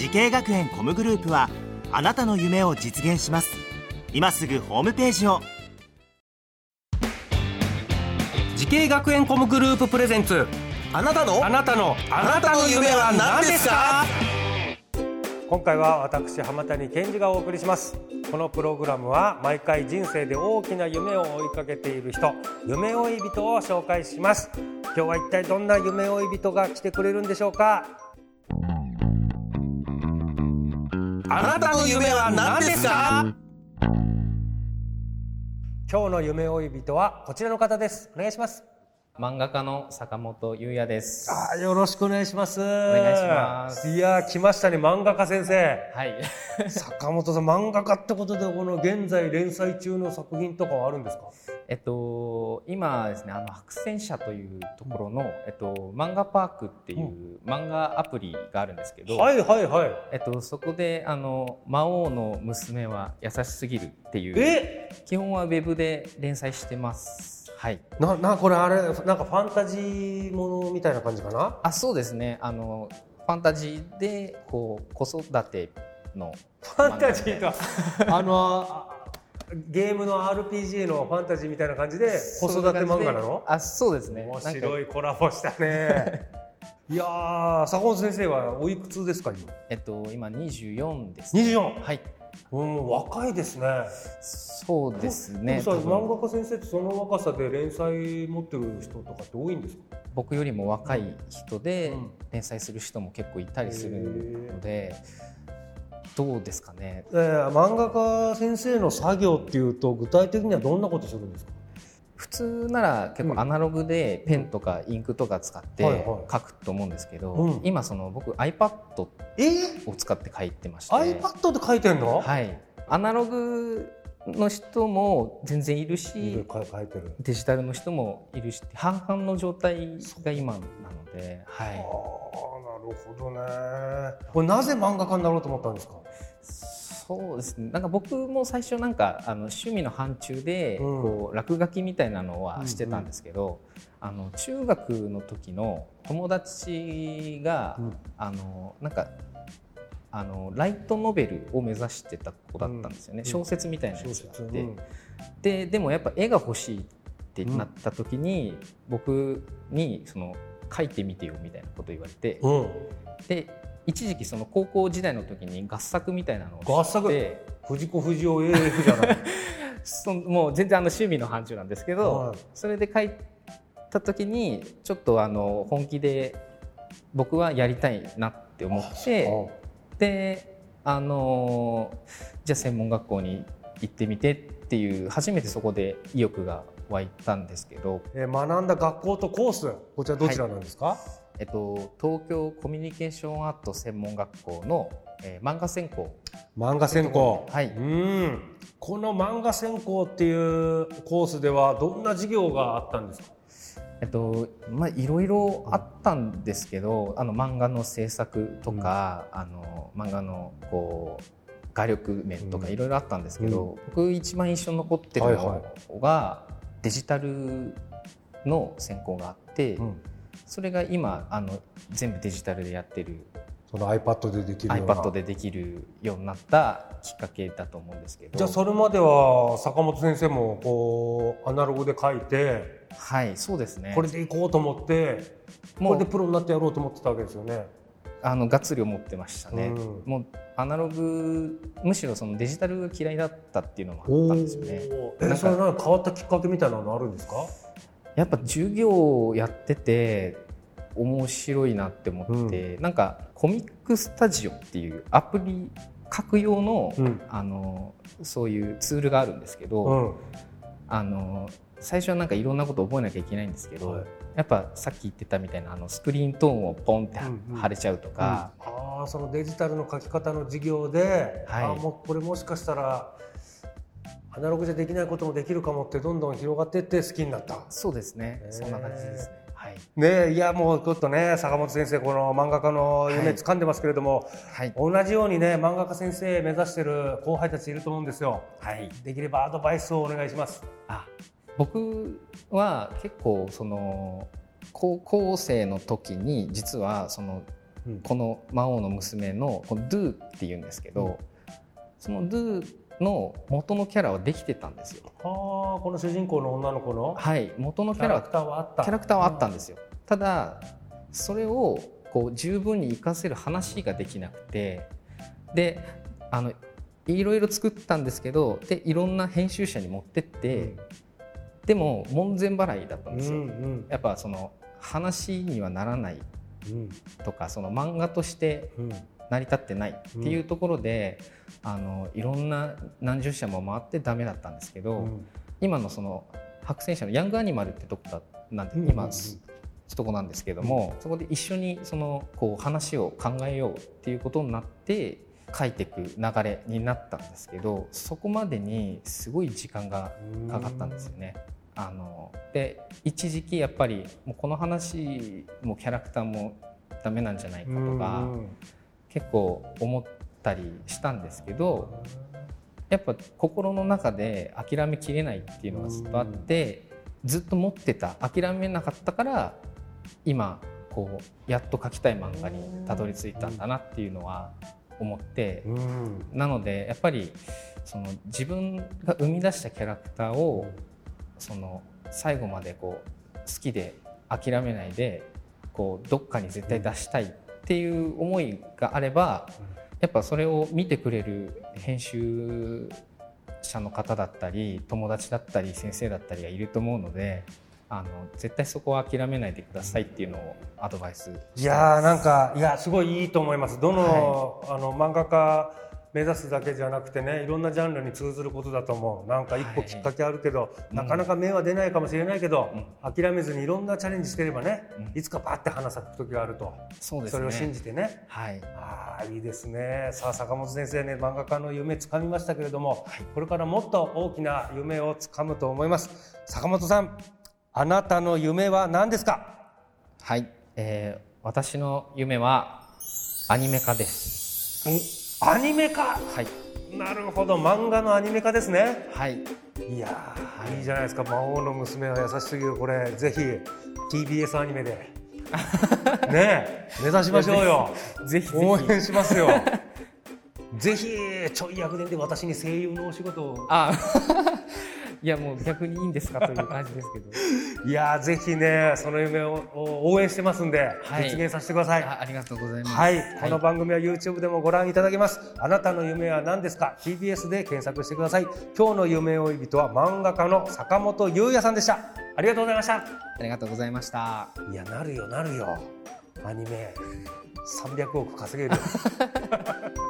滋慶学園 COMグループはあなたの夢を実現します。今すぐホームページを。滋慶学園 COMグループ presents。あなたの？あなたの。あなたの夢は何ですか？今回は私浜谷健司がお送りします。このプログラムは毎回人生で大きな夢を追いかけている人夢追い人を紹介します。今日は一体どんな夢追い人が来てくれるんでしょうか？あなたの夢は何ですか？今日の夢追い人はこちらの方です。お願いします。漫画家の坂本優也です。あよろしくお願いします。お願いします。いやー来ましたね漫画家先生。はい。坂本さん漫画家ってことでこの現在連載中の作品とかはあるんですか？えっと、今ですね、あの、白戦車というところの、えっと、漫画パークっていう漫画アプリがあるんですけど、はいはいはいえっと、そこで、あの、魔王の娘は優しすぎるっていう、え？基本はウェブで連載してます。はい。ななこれあれなんかファンタジーものみたいな感じかな？あ、そうですね。あの、ファンタジーで、こう、子育ての、ファンタジーとは？あのあゲームの RPG のファンタジーみたいな感じで子育て漫画なの？あ、そうですね。面白いコラボしたね。いやー坂本先生はおいくつですか今？えっと、今24です、24はい。うん若いですね。そうですね。漫画家先生ってその若さで連載持ってる人とかって多いんですか？僕よりも若い人でうん。連載する人も結構いたりするので、どうですかね？えー、漫画家先生の作業っていうと具体的にはどんなことするんですか？普通なら結構アナログでペンとかインクとか使って書くと思うんですけど、うん。今その僕 iPad え？ー、を使って書いてまして、iPad で書いてんの、はい。アナログの人も全然いるいしデジタルの人もいるし、半々の状態が今なので、はい。るほどね。これなぜ漫画家になろうと思ったんですか？そうですね。なんか僕も最初なんかあの趣味の範疇でうん。こう落書きみたいなのはしてたんですけど、あの中学の時の友達が、うん。あのなんかあのライトノベルを目指してた子だったんですよね、うん。小説みたいなや小つがあって、説。うん。ででもやっぱ絵が欲しいってなった時に、僕にその書いてみてよみたいなこと言われて、うん。で一時期その高校時代の時に合作みたいなのをして藤子不二雄 AF じゃない。そもう全然あの趣味の範疇なんですけど、はい。それで書いた時にちょっとあの本気で僕はやりたいなって思ってであのじゃあ専門学校に行ってみてっていう初めてそこで意欲が湧いたんですけど、えー学んだ学校とコースこちらどちらなんですか、えっと、東京コミュニケーションアート専門学校の、えー漫画専攻。漫画専攻。はい。うん。この漫画専攻っていうコースではどんな授業があったんですか？えっとまあいろいろあったんですけどあの漫画の制作とか、あの漫画のこう画力面とかうん。いろいろあったんですけど、僕一番印象に残ってるはいはのが、デジタルの専攻があって、うん。それが今あの全部デジタルでやってる。その iPad でできるような。iPad でできるようになったきっかけだと思うんですけど。じゃあそれまでは坂本先生もこうアナログで書いてはいそうですね。これでいこうと思ってもうこれでプロになってやろうと思ってたわけですよね。あのがっつり思ってましたね、うん。もうアナログむしろそのデジタルが嫌いだったっていうのもあったんですよね。えなんかそれなんか変わったきっかけみたいなのあるんですか？やっぱ授業をやってて面白いなって思って、なんかコミックスタジオっていうアプリ書く用の,、うん。あのそういうツールがあるんですけど、うん。あの最初はなんかいろんなこと覚えなきゃいけないんですけど、はい。やっぱさっき言ってたみたいなあのスクリーントーンをポンってはうんうん貼れちゃうとか、あああそのデジタルの書き方の授業で、はい。あもうこれもしかしたらアナログじゃできないこともできるかもってどんどん広がっていって好きになった。そうですね、そんな感じですねはい、ねえいやもうちょっとね坂本先生この漫画家の夢はい。掴んでますけれども、はい。同じようにね漫画家先生目指してる後輩たちいると思うんですよ。はい、できればアドバイスをお願いします。あ僕は結構その高校生の時に実はそのうん。この魔王の娘のこのドゥっていうんですけど、そのドゥの元のキャラはできてたんですよ。はあこの主人公の女の子の？はい、元のキャラキャラクターはあった。キャラクターはあったんですよ。ただそれをこう十分に活かせる話ができなくてであのいろいろ作ったんですけどでいろんな編集者に持ってって、でも門前払いだったんうんですよ。うんやっぱその話にはならないうんとかその漫画としてうん成り立ってないっていうところで、あのいろんな何十社も回ってダメだったんですけど、うん。今のその白戦車のヤングアニマルってとこだなんで、うん今とこなんですけども、そこで一緒にそのこう話を考えようっていうことになって書いていく流れになったんですけどそこまでにすごい時間がかかったんですよね。あので一時期やっぱりもうこの話もキャラクターもダメなんじゃないかとか、うん結構思ったりしたんですけどやっぱ心の中で諦めきれないっていうのがずっとあってずっと持ってた諦めなかったから今こうやっと描きたい漫画にたどり着いたんだなっていうのは思ってうん。なのでやっぱりその自分が生み出したキャラクターをその最後までこう好きで諦めないでこうどっかに絶対出したいっていう思いがあればやっぱそれを見てくれる編集者の方だったり友達だったり先生だったりがいると思うのであの絶対そこは諦めないでくださいっていうのをアドバイスいやーなんかいやすごいいいと思います。どの、あの漫画家目指すだけじゃなくてねいろんなジャンルに通ずることだと思う。なんか一歩きっかけあるけど、うん。なかなか芽は出ないかもしれないけど、う諦めずにいろんなチャレンジしてればね、うん。いつかパッて花咲く時があると。そうですね。れを信じてね。はい。ああいいですね。さあ坂本先生ね漫画家の夢つかみましたけれども、これからもっと大きな夢をつかむと思います。坂本さんあなたの夢は何ですか？はい、えー私の夢はアニメ化です。おアニメ化。はい。なるほど。漫画のアニメ化ですね。はい。いやーいいじゃないですか。魔王の娘は優しすぎるこれ。ぜひ TBS アニメで。ねえ。目指しましょうよ。ぜひぜひ。応援しますよ。ぜひちょい役年で私に声優のお仕事を。あいやもう逆にいいんですかという感じですけど いやーぜひねその夢を応援してますんで、はい実現させてくださいあありがとうございますはい、この番組は YouTube でもご覧いただけます。あなたの夢は何ですか ?TBS で検索してください。今日の夢追い人は漫画家の坂本優也さんでした。ありがとうございました。ありがとうございましたいや、なるよ、なるよ。アニメ300億稼げる